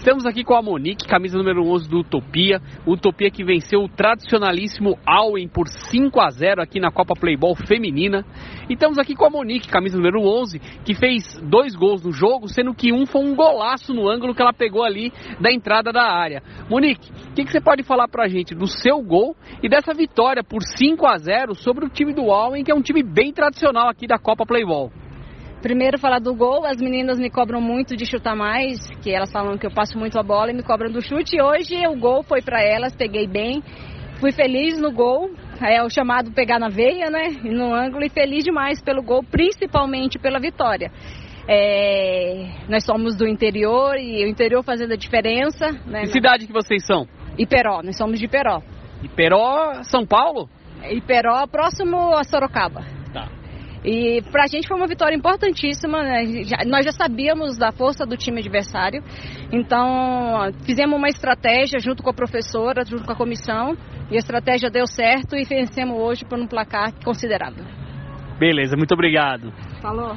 Estamos aqui com a Monique, camisa número 11 do Utopia. Utopia que venceu o tradicionalíssimo Allen por 5 a 0 aqui na Copa Playball Feminina. E estamos aqui com a Monique, camisa número 11, que fez dois gols no jogo, sendo que um foi um golaço no ângulo que ela pegou ali da entrada da área. Monique, o que, que, você pode falar pra gente do seu gol e dessa vitória por 5 a 0 sobre o time do Allen, que é um time bem tradicional aqui da Copa Playball? Primeiro falar do gol, as meninas me cobram muito de chutar mais, que elas falam que eu passo muito a bola e me cobram do chute. E hoje o gol foi para elas, peguei bem, fui feliz no gol, é o chamado pegar na veia, né? No ângulo e feliz demais pelo gol, principalmente pela vitória. É, nós somos do interior e o interior fazendo a diferença. Né? Que cidade que vocês são? Iperó, nós somos de Iperó. Iperó, São Paulo? Iperó, próximo a Sorocaba. E para a gente foi uma vitória importantíssima. Né? Já, nós já sabíamos da força do time adversário, então fizemos uma estratégia junto com a professora, junto com a comissão, e a estratégia deu certo e vencemos hoje por um placar considerável. Beleza, muito obrigado. Falou.